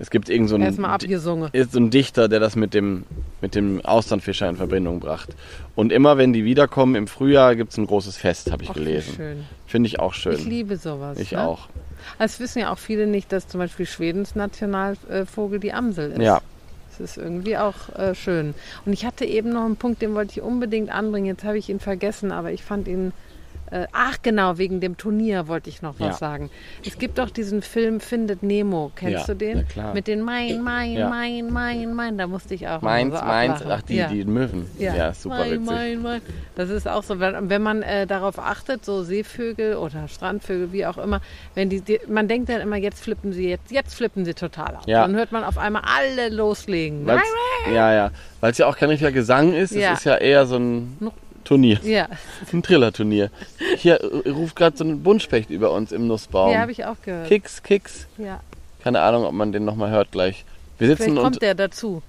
es gibt irgend so einen, Erstmal abgesungen. ist so ein Dichter, der das mit dem, mit dem Austernfischer in Verbindung bracht. Und immer wenn die wiederkommen im Frühjahr, gibt es ein großes Fest, habe ich wie gelesen. schön. Finde ich auch schön. Ich liebe sowas. Ich ne? auch. Es wissen ja auch viele nicht, dass zum Beispiel Schwedens Nationalvogel die Amsel ist. Ja. Das ist irgendwie auch äh, schön. Und ich hatte eben noch einen Punkt, den wollte ich unbedingt anbringen. Jetzt habe ich ihn vergessen, aber ich fand ihn. Äh, ach genau, wegen dem Turnier wollte ich noch was Ja. sagen. Es gibt doch diesen Film Findet Nemo. Kennst Ja, du den? Mit den Mein, Mein, Ja. Mein, Mein, Mein. Da musste ich auch Meins, so meins, ach die, die Möwen. Ja, super mein, witzig. Mein, mein. Das ist auch so, wenn, wenn man äh, darauf achtet, so Seevögel oder Strandvögel, wie auch immer, wenn die, die man denkt dann immer, jetzt flippen sie, jetzt, jetzt flippen sie total. Ja. Dann hört man auf einmal alle loslegen. Weil's, ja, ja. Weil es ja auch kein richtiger Gesang ist, Ja. es ist ja eher so ein Noch- Turnier. Ja, Ein Trillerturnier. Hier äh, ruft gerade so ein Buntspecht über uns im Nussbaum. ja habe ich auch gehört. Kicks, Kicks. Ja. Keine Ahnung, ob man den nochmal hört gleich. Wir sitzen Vielleicht und kommt der dazu.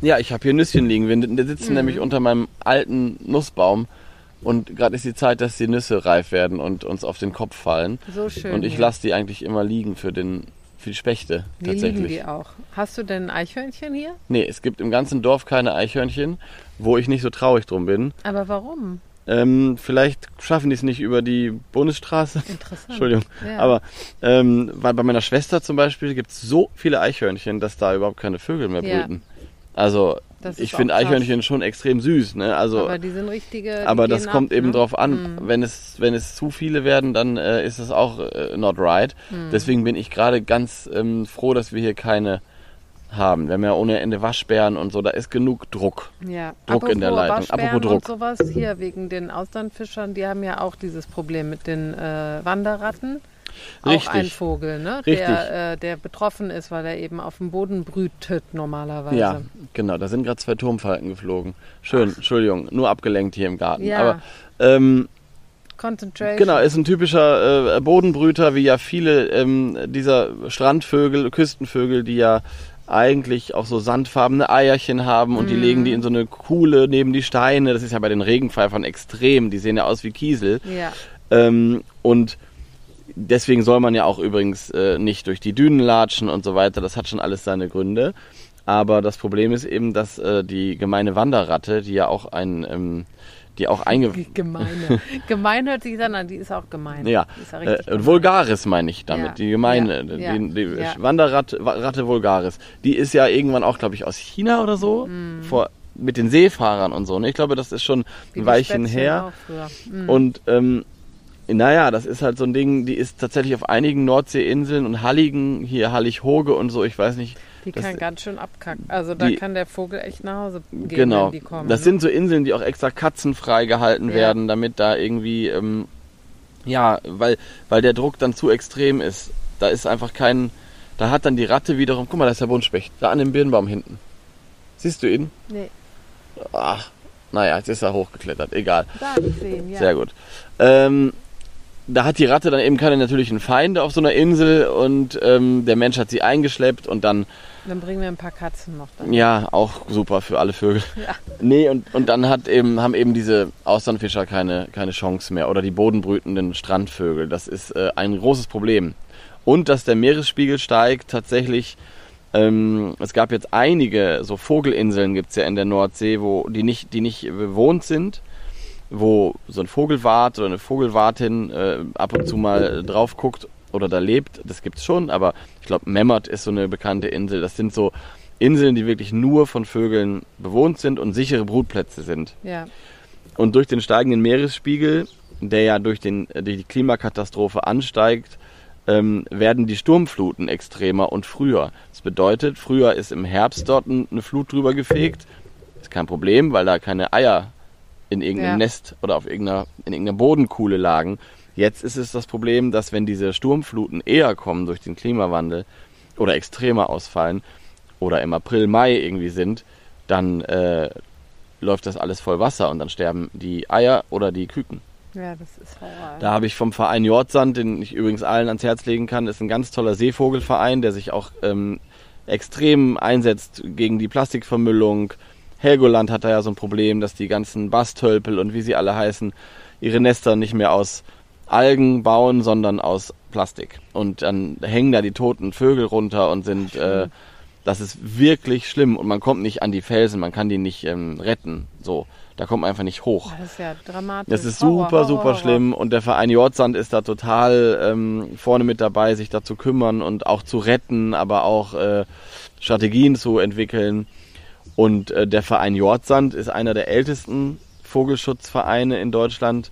ja, ich habe hier Nüsschen liegen. Wir sitzen Mhm. nämlich unter meinem alten Nussbaum und gerade ist die Zeit, dass die Nüsse reif werden und uns auf den Kopf fallen. So schön. und ich lasse die eigentlich immer liegen für den für die Spechte lieben tatsächlich. die auch. Hast du denn ein Eichhörnchen hier? Nee, es gibt im ganzen Dorf keine Eichhörnchen, wo ich nicht so traurig drum bin. Aber warum? Ähm, vielleicht schaffen die es nicht über die Bundesstraße. Interessant. Entschuldigung. Ja. Aber ähm, weil bei meiner Schwester zum Beispiel gibt es so viele Eichhörnchen, dass da überhaupt keine Vögel mehr Ja. brüten. Also Das ich finde krass. Eichhörnchen schon extrem süß, ne? Also aber die sind richtige. die aber das kommt ab, eben ne? drauf an. Wenn es wenn es zu viele werden, dann äh, ist es auch äh, not right. Hm. Deswegen bin ich gerade ganz ähm, froh, dass wir hier keine haben. Wir haben ja ohne Ende Waschbären und so, da ist genug Druck. Ja. Druck in der Leitung. Waschbären Apropos Druck. Und sowas hier wegen den Austernfischern, die haben ja auch dieses Problem mit den äh, Wanderratten. Auch Richtig. ein Vogel, ne? Richtig. Der, äh, der betroffen ist, weil er eben auf dem Boden brütet normalerweise. Ja, genau. Da sind gerade zwei Turmfalken geflogen. Schön, Entschuldigung, nur abgelenkt hier im Garten. Ja. Aber ähm, Concentration. Genau, ist ein typischer äh, Bodenbrüter, wie ja viele ähm, dieser Strandvögel, Küstenvögel, die ja eigentlich auch so sandfarbene Eierchen haben und die legen die in so eine Kuhle neben die Steine. Das ist ja bei den Regenpfeifern extrem. Die sehen ja aus wie Kiesel. Ja. Ähm, und deswegen soll man ja auch übrigens äh, nicht durch die Dünen latschen und so weiter. Das hat schon alles seine Gründe. Aber das Problem ist eben, dass äh, die gemeine Wanderratte, die ja auch ein, ähm, die auch einge Gemeine. gemein hört sich an, die ist auch gemein. Ja, Die ist ja äh. Vulgaris meine ich damit, Ja, die gemeine, ja, die, ja, die ja. Wanderratte Wa- Ratte Vulgaris. Die ist ja irgendwann auch, glaube ich, aus China oder so, Mhm. vor, mit den Seefahrern und so. Ne? Ich glaube, das ist schon ein die Weilchen her. Mhm. Und ähm, naja, das ist halt so ein Ding, die ist tatsächlich auf einigen Nordseeinseln und Halligen, hier Hallig-Hoge und so, ich weiß nicht. Die kann ganz schön abkacken. Also da die- kann der Vogel echt nach Hause gehen, genau. wenn die kommen. das ne? sind so Inseln, die auch extra katzenfrei gehalten Ja. werden, damit da irgendwie, ähm, ja, weil, weil der Druck dann zu extrem ist. Da ist einfach kein, da hat dann die Ratte wiederum, guck mal, da ist der Buntspecht, da an dem Birnbaum hinten. Siehst du ihn? Nee, Ach, naja, jetzt ist er hochgeklettert, egal. da hab ich sehen, ja. Sehr gut. Ähm, da hat die Ratte dann eben keine natürlichen Feinde auf so einer Insel und ähm, der Mensch hat sie eingeschleppt und dann Dann bringen wir ein paar Katzen noch da. Ja, auch super für alle Vögel. Ja. Nee, und, und dann hat eben, haben eben diese Austernfischer keine, keine Chance mehr. Oder die bodenbrütenden Strandvögel. Das ist äh, ein großes Problem. Und dass der Meeresspiegel steigt tatsächlich. Ähm, es gab jetzt einige, so Vogelinseln gibt es ja in der Nordsee, wo die nicht, die nicht bewohnt sind, wo so ein Vogelwart oder eine Vogelwartin äh, ab und zu mal drauf guckt oder da lebt. Das gibt's schon, aber ich glaube, Memmert ist so eine bekannte Insel. Das sind so Inseln, die wirklich nur von Vögeln bewohnt sind und sichere Brutplätze sind. Ja. Und durch den steigenden Meeresspiegel, der ja durch, den, durch die Klimakatastrophe ansteigt, ähm, werden die Sturmfluten extremer und früher. Das bedeutet, früher ist im Herbst dort ein- eine Flut drüber gefegt. Ist kein Problem, weil da keine Eier in irgendeinem Ja. Nest oder auf irgendeiner, in irgendeiner Bodenkuhle lagen. Jetzt ist es das Problem, dass wenn diese Sturmfluten eher kommen durch den Klimawandel oder extremer ausfallen oder im April, Mai irgendwie sind, dann äh, läuft das alles voll Wasser und dann sterben die Eier oder die Küken. ja, das ist Horror. Da habe ich vom Verein Jordsand, den ich übrigens allen ans Herz legen kann, ist ein ganz toller Seevogelverein, der sich auch ähm, extrem einsetzt gegen die Plastikvermüllung. Helgoland hat da ja so ein Problem, dass die ganzen Bastölpel und wie sie alle heißen, ihre Nester nicht mehr aus Algen bauen, sondern aus Plastik. Und dann hängen da die toten Vögel runter und sind, äh, das ist wirklich schlimm und man kommt nicht an die Felsen, man kann die nicht ähm, retten. So, da kommt man einfach nicht hoch. das ist ja dramatisch. Das ist super, Horror, super Horror. schlimm und der Verein Jordsand ist da total ähm, vorne mit dabei, sich da zu kümmern und auch zu retten, aber auch äh, Strategien zu entwickeln. Und äh, der Verein Jordsand ist einer der ältesten Vogelschutzvereine in Deutschland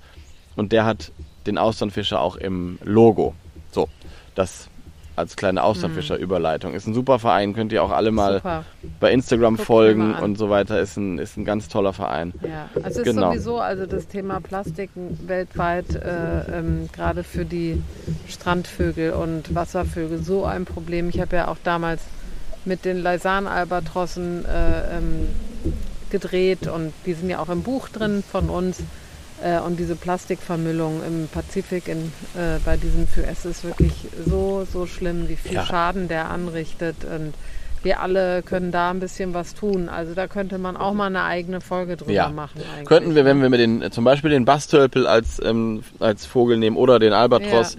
und der hat den Austernfischer auch im Logo. So, das als kleine Austernfischer-Überleitung. Ist ein super Verein, könnt ihr auch alle mal Super. bei Instagram Guckt mir folgen und so weiter. Ist ein, ist ein ganz toller Verein. Ja, also es ist Genau. sowieso also das Thema Plastik weltweit äh, ähm, gerade für die Strandvögel und Wasservögel so ein Problem. Ich habe ja auch damals mit den Leisan-Albatrossen äh, ähm, gedreht und die sind ja auch im Buch drin von uns. Äh, und diese Plastikvermüllung im Pazifik in, äh, bei diesen FÜS ist wirklich so, so schlimm, wie viel Ja. Schaden der anrichtet. Und wir alle können da ein bisschen was tun. Also da könnte man auch mal eine eigene Folge drüber Ja. machen. Eigentlich. Könnten wir, wenn wir mit den, zum Beispiel den Bastölpel als, ähm, als Vogel nehmen oder den Albatros,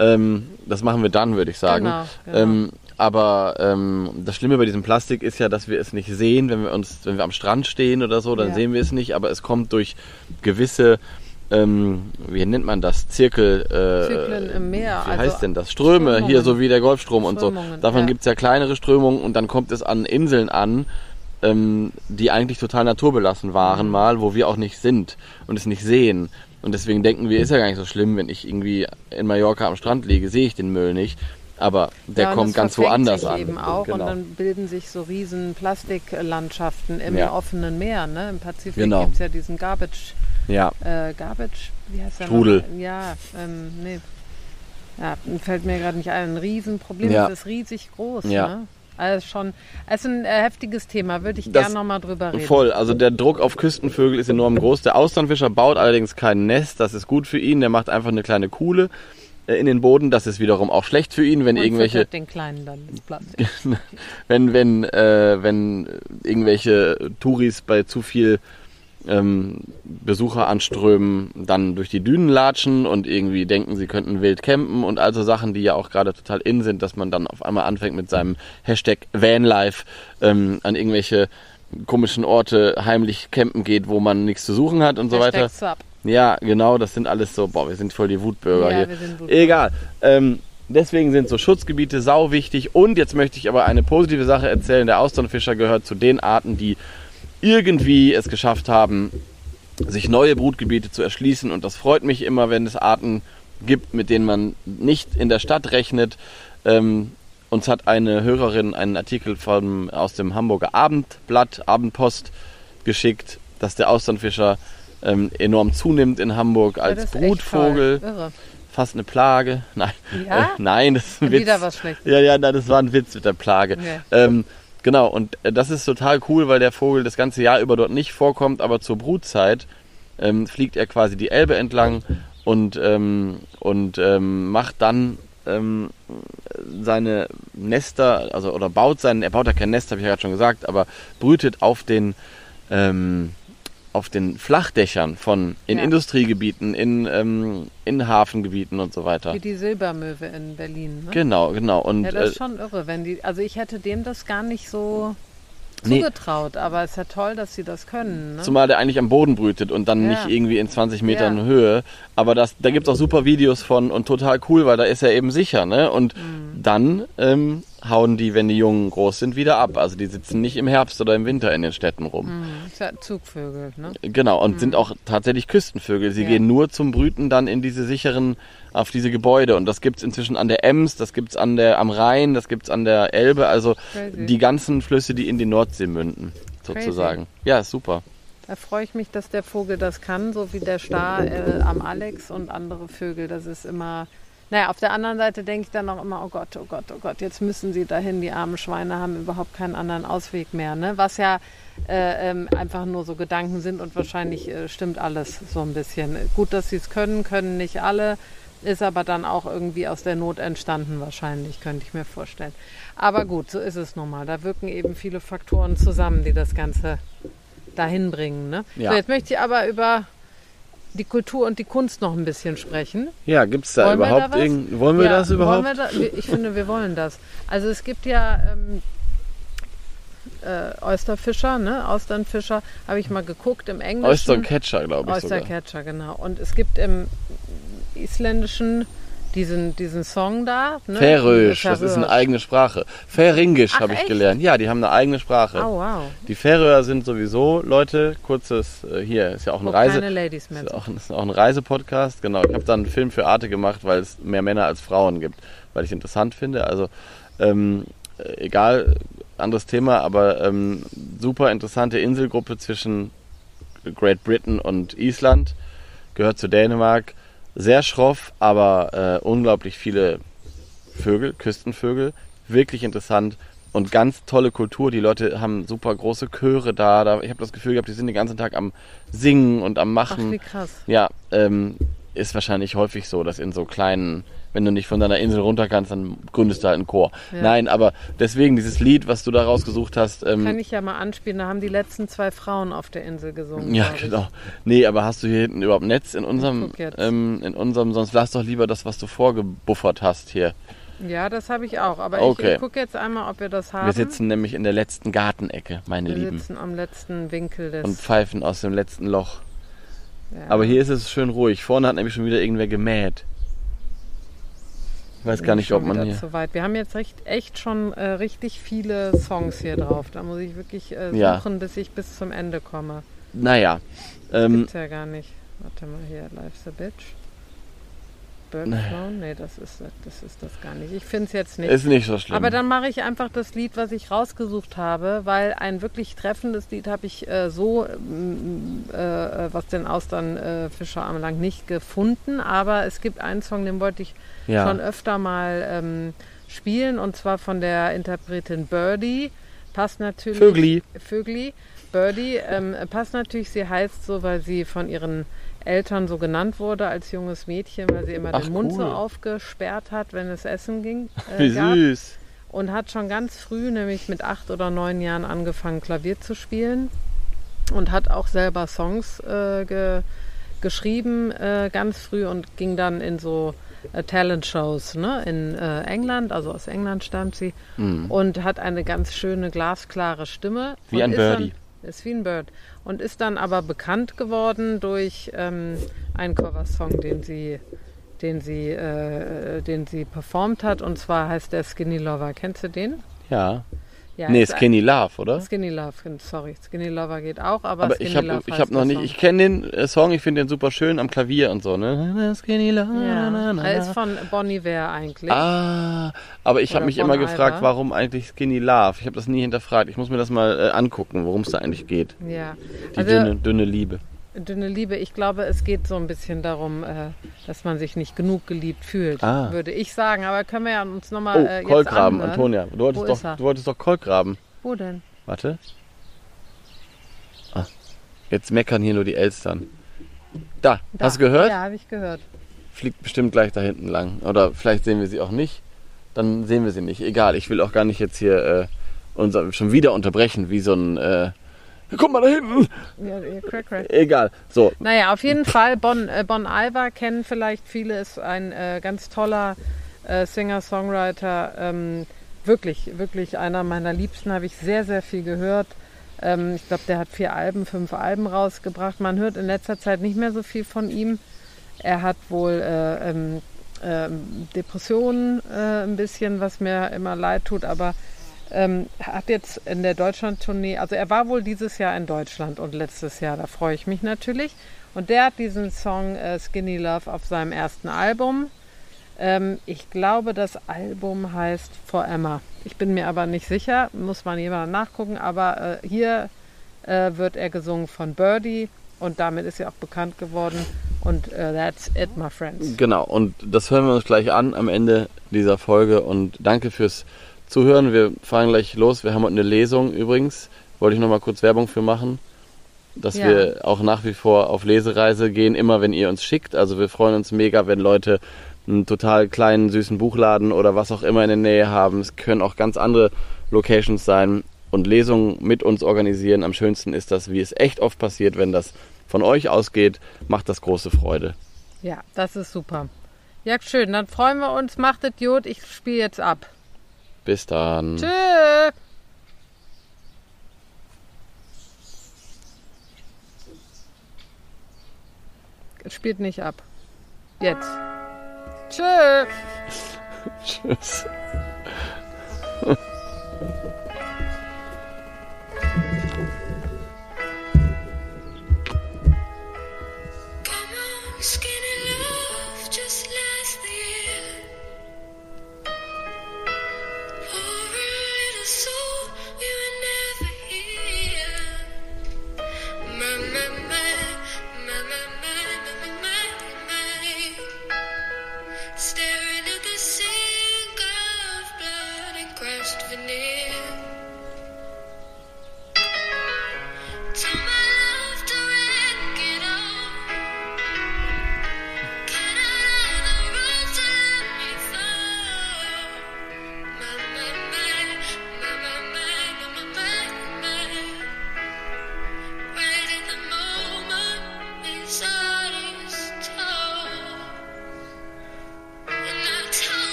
ähm, das machen wir dann, würde ich sagen. Genau, genau. Ähm, aber ähm, das Schlimme bei diesem Plastik ist ja, dass wir es nicht sehen, wenn wir uns, wenn wir am Strand stehen oder so, dann Ja. sehen wir es nicht, aber es kommt durch gewisse, ähm, wie nennt man das, Zirkel, äh, Zyklen im Meer. wie also heißt denn das? Ströme, Strömungen. hier so wie der Golfstrom und so. Davon ja. gibt's ja kleinere Strömungen und dann kommt es an Inseln an, ähm, die eigentlich total naturbelassen Mhm. waren mal, wo wir auch nicht sind und es nicht sehen. Und deswegen denken wir, ist ja gar nicht so schlimm, wenn ich irgendwie in Mallorca am Strand liege, sehe ich den Müll nicht. Aber der Ja, kommt ganz woanders sich an. eben auch genau. und dann bilden sich so riesen Plastiklandschaften im Ja. offenen Meer. Ne? Im Pazifik Genau. gibt es ja diesen Garbage, ja, äh, Garbage, wie heißt der Strudel. noch? Ja, ähm, nee. Ja, fällt mir gerade nicht ein. Ein Riesenproblem, Ja. das ist riesig groß. Ja. Ne? Also schon, es ist ein äh, heftiges Thema, würde ich gerne nochmal drüber reden. Voll, also der Druck auf Küstenvögel ist enorm groß. Der Austernfischer baut allerdings kein Nest, das ist gut für ihn. Der macht einfach eine kleine Kuhle in den Boden. Das ist wiederum auch schlecht für ihn, wenn und irgendwelche den Kleinen dann Plastik. wenn, wenn, äh, wenn irgendwelche Touris bei zu viel ähm, Besucher anströmen, dann durch die Dünen latschen und irgendwie denken, sie könnten wild campen und also Sachen, die ja auch gerade total in sind, dass man dann auf einmal anfängt mit seinem Hashtag Vanlife ähm, an irgendwelche komischen Orte heimlich campen geht, wo man nichts zu suchen hat und so weiter. Hashtag Sub. Ja, genau, das sind alles so, boah, wir sind voll die Wutbürger Ja, hier. wir sind Wutbürger. Egal. Ähm, deswegen sind so Schutzgebiete sau wichtig. Und jetzt möchte ich aber eine positive Sache erzählen. Der Austernfischer gehört zu den Arten, die irgendwie es geschafft haben, sich neue Brutgebiete zu erschließen. Und das freut mich immer, wenn es Arten gibt, mit denen man nicht in der Stadt rechnet. Ähm, uns hat eine Hörerin einen Artikel von, aus dem Hamburger Abendblatt, Abendpost, geschickt, dass der Austernfischer ähm, enorm zunimmt in Hamburg Ja, als echt Brutvogel. Fast eine Plage. Nein, Ja? äh, nein, das ist ein Witz. Wieder was Schlechtes. Ja, ja, nein, das war ein Witz mit der Plage. Ja. Ähm, genau, und äh, das ist total cool, weil der Vogel das ganze Jahr über dort nicht vorkommt, aber zur Brutzeit ähm, fliegt er quasi die Elbe entlang und, ähm, und ähm, macht dann ähm, seine Nester, also oder baut sein, er baut ja kein Nest, habe ich ja gerade schon gesagt, aber brütet auf den ähm, auf den Flachdächern von in Ja. Industriegebieten, in, ähm, in Hafengebieten und so weiter. Wie die Silbermöwe in Berlin. Ne? Genau, genau. Und Ja, das ist äh, schon irre, wenn die. Also ich hätte dem das gar nicht so Nee. zugetraut, aber es ist ja toll, dass sie das können. Ne? Zumal der eigentlich am Boden brütet und dann Ja. nicht irgendwie in 20 Metern Ja. Höhe. Aber das, da gibt es auch super Videos von und total cool, weil da ist er eben sicher. Ne? Und Mhm. dann ähm, hauen die, wenn die Jungen groß sind, wieder ab. Also die sitzen nicht im Herbst oder im Winter in den Städten rum. Hm, ja Zugvögel, ne? Genau, und sind auch tatsächlich Küstenvögel. Sie Ja. gehen nur zum Brüten dann in diese sicheren, auf diese Gebäude. Und das gibt's inzwischen an der Ems, das gibt's an der, am Rhein, das gibt's an der Elbe. Also Crazy. die ganzen Flüsse, die in die Nordsee münden, sozusagen. Ja, ist super. Da freue ich mich, dass der Vogel das kann, so wie der Star äh, am Alex und andere Vögel. Das ist immer. Naja, auf der anderen Seite denke ich dann auch immer, oh Gott, oh Gott, oh Gott, jetzt müssen sie dahin, die armen Schweine haben überhaupt keinen anderen Ausweg mehr. Ne? Was ja äh, ähm, einfach nur so Gedanken sind und wahrscheinlich äh, stimmt alles so ein bisschen. Gut, dass sie es können, können nicht alle, ist aber dann auch irgendwie aus der Not entstanden wahrscheinlich, könnte ich mir vorstellen. Aber gut, so ist es nun mal. Da wirken eben viele Faktoren zusammen, die das Ganze dahin bringen. Ne? Ja. So, jetzt möchte ich aber über die Kultur und die Kunst noch ein bisschen sprechen. Ja, gibt's da Wollen überhaupt da irgend, wollen wir Ja, das überhaupt? Wir da, ich finde, wir wollen das. Also es gibt ja ähm, äh, Oysterfischer, ne? Austernfischer, habe ich mal geguckt im Englischen. Oyster Catcher, glaube ich. Oystercatcher, genau. Und es gibt im Isländischen diesen, diesen Song da. Ne? Färöisch, das ist eine eigene Sprache. Färingisch habe ich echt? gelernt. Ja, die haben eine eigene Sprache. Oh, wow. Die Färöer sind sowieso, Leute, kurzes, äh, hier ist ja auch ein Wo Reise, keine Ladies mehr ist auch, ist auch ein Reisepodcast. Genau, ich habe dann einen Film für Arte gemacht, weil es mehr Männer als Frauen gibt, weil ich es interessant finde. Also ähm, äh, egal, anderes Thema, aber ähm, super interessante Inselgruppe zwischen Great Britain und Island, gehört zu Dänemark. Sehr schroff, aber äh, unglaublich viele Vögel, Küstenvögel. Wirklich interessant und ganz tolle Kultur. Die Leute haben super große Chöre da. da ich habe das Gefühl gehabt, die sind den ganzen Tag am Singen und am Ach, Machen. wie krass. Ja, ähm, ist wahrscheinlich häufig so, dass in so kleinen, wenn du nicht von deiner Insel runter kannst, dann gründest du halt einen Chor. Ja. Nein, aber deswegen dieses Lied, was du da rausgesucht hast, Kann ähm, ich ja mal anspielen. Da haben die letzten zwei Frauen auf der Insel gesungen. ja, genau. Nee, aber hast du hier hinten überhaupt Netz in unserem, ähm, in unserem, sonst lass doch lieber das, was du vorgebuffert hast hier. Ja, das habe ich auch. Aber Okay. ich, ich gucke jetzt einmal, ob wir das haben. Wir sitzen nämlich in der letzten Gartenecke, meine Wir Lieben, sitzen am letzten Winkel des. und pfeifen aus dem letzten Loch. ja. Aber hier ist es schön ruhig. Vorne hat nämlich schon wieder irgendwer gemäht. Ich weiß gar nicht, ob man hier. Zu weit. Wir haben jetzt recht, echt schon äh, richtig viele Songs hier drauf. Da muss ich wirklich äh, suchen, Ja. bis ich bis zum Ende komme. Naja. Ähm, Gibt's ja gar nicht. Warte mal hier, Life's a Bitch. Birdflow? Nee, das ist, das ist das gar nicht. Ich finde es jetzt nicht. ist nicht so schlimm. Aber dann mache ich einfach das Lied, was ich rausgesucht habe, weil ein wirklich treffendes Lied habe ich äh, so, ähm, äh, was den Austernfischer anbelangt, nicht gefunden. Aber es gibt einen Song, den wollte ich ja. schon öfter mal ähm, spielen und zwar von der Interpretin Birdie. Passt natürlich. Vögli. Vögli. Birdie ähm, passt natürlich, sie heißt so, weil sie von ihren Eltern so genannt wurde als junges Mädchen, weil sie immer Ach, den Mund so cool. aufgesperrt hat, wenn es Essen ging. äh, Wie gab. süß. Und hat schon ganz früh, nämlich mit acht oder neun Jahren, angefangen, Klavier zu spielen. Und hat auch selber Songs äh, ge geschrieben, äh, ganz früh und ging dann in so äh, Talent-Shows ne? in äh, England, also aus England stammt sie. Mhm. Und hat eine ganz schöne, glasklare Stimme. Wie ein dann- Birdie. Ist wie ein Bird. Und ist dann aber bekannt geworden durch ähm, einen Coversong, den sie, den, sie, äh, den sie performt hat. Und zwar heißt der Skinny Lover. Kennst du den? Ja. Ja, nee, Skinny Love, oder? Skinny Love, sorry. Skinny Lover geht auch, aber, Aber Skinny ich habe Love ich hab noch nicht, Song. ich kenne den äh, Song, ich finde den super schön am Klavier und so, ne? Skinny Love. ja, na, na, er ist von Bon Iver eigentlich. Ah, aber ich habe mich Bon immer gefragt, Iver. warum eigentlich Skinny Love? Ich habe das nie hinterfragt. Ich muss mir das mal äh, angucken, worum es da eigentlich geht. Ja, Die also dünne, dünne Liebe. Dünne Liebe, ich glaube, es geht so ein bisschen darum, äh, dass man sich nicht genug geliebt fühlt, Ah. würde ich sagen. Aber können wir ja uns nochmal Oh, äh, jetzt Kolkraben, anhören. Antonia. Du wolltest, Wo doch, du wolltest doch Kolkraben. Wo denn? Warte. Ah, jetzt meckern hier nur die Elstern. Da, Da. hast du gehört? Ja, habe ich gehört. Fliegt bestimmt gleich da hinten lang. Oder vielleicht sehen wir sie auch nicht. Dann sehen wir sie nicht. Egal, ich will auch gar nicht jetzt hier äh, unser, schon wieder unterbrechen, wie so ein. Äh, guck mal da hinten! Ja, ja, crack, crack. Egal. So, Naja, auf jeden Fall, Bon, äh, bon Iver kennen vielleicht viele, ist ein äh, ganz toller äh, Singer-Songwriter. Ähm, wirklich, wirklich einer meiner Liebsten, habe ich sehr, sehr viel gehört. Ähm, ich glaube, der hat vier Alben, fünf Alben rausgebracht. Man hört in letzter Zeit nicht mehr so viel von ihm. Er hat wohl äh, ähm, ähm, Depressionen äh, ein bisschen, was mir immer leid tut, aber ähm, hat jetzt in der Deutschland-Tournee, also er war wohl dieses Jahr in Deutschland und letztes Jahr, da freue ich mich natürlich. Und der hat diesen Song äh, Skinny Love auf seinem ersten Album. Ähm, ich glaube, das Album heißt For Emma. Ich bin mir aber nicht sicher, muss man jemand nachgucken, aber äh, hier äh, wird er gesungen von Birdie und damit ist er auch bekannt geworden. Und äh, that's it, my friends. genau. Und das hören wir uns gleich an am Ende dieser Folge. Und danke fürs Zuhören. Wir fahren gleich los. Wir haben heute eine Lesung übrigens. Wollte ich noch mal kurz Werbung für machen. Dass Ja. wir auch nach wie vor auf Lesereise gehen, immer wenn ihr uns schickt. Also wir freuen uns mega, wenn Leute einen total kleinen, süßen Buchladen oder was auch immer in der Nähe haben. Es können auch ganz andere Locations sein und Lesungen mit uns organisieren. Am schönsten ist das, wie es echt oft passiert, wenn das von euch ausgeht, macht das große Freude. Ja, das ist super. Ja, schön. Dann freuen wir uns. Macht gut. Ich spiele jetzt ab. Bis dann. Tschüss. Es spielt nicht ab. Jetzt. Tschüss. Tschüss.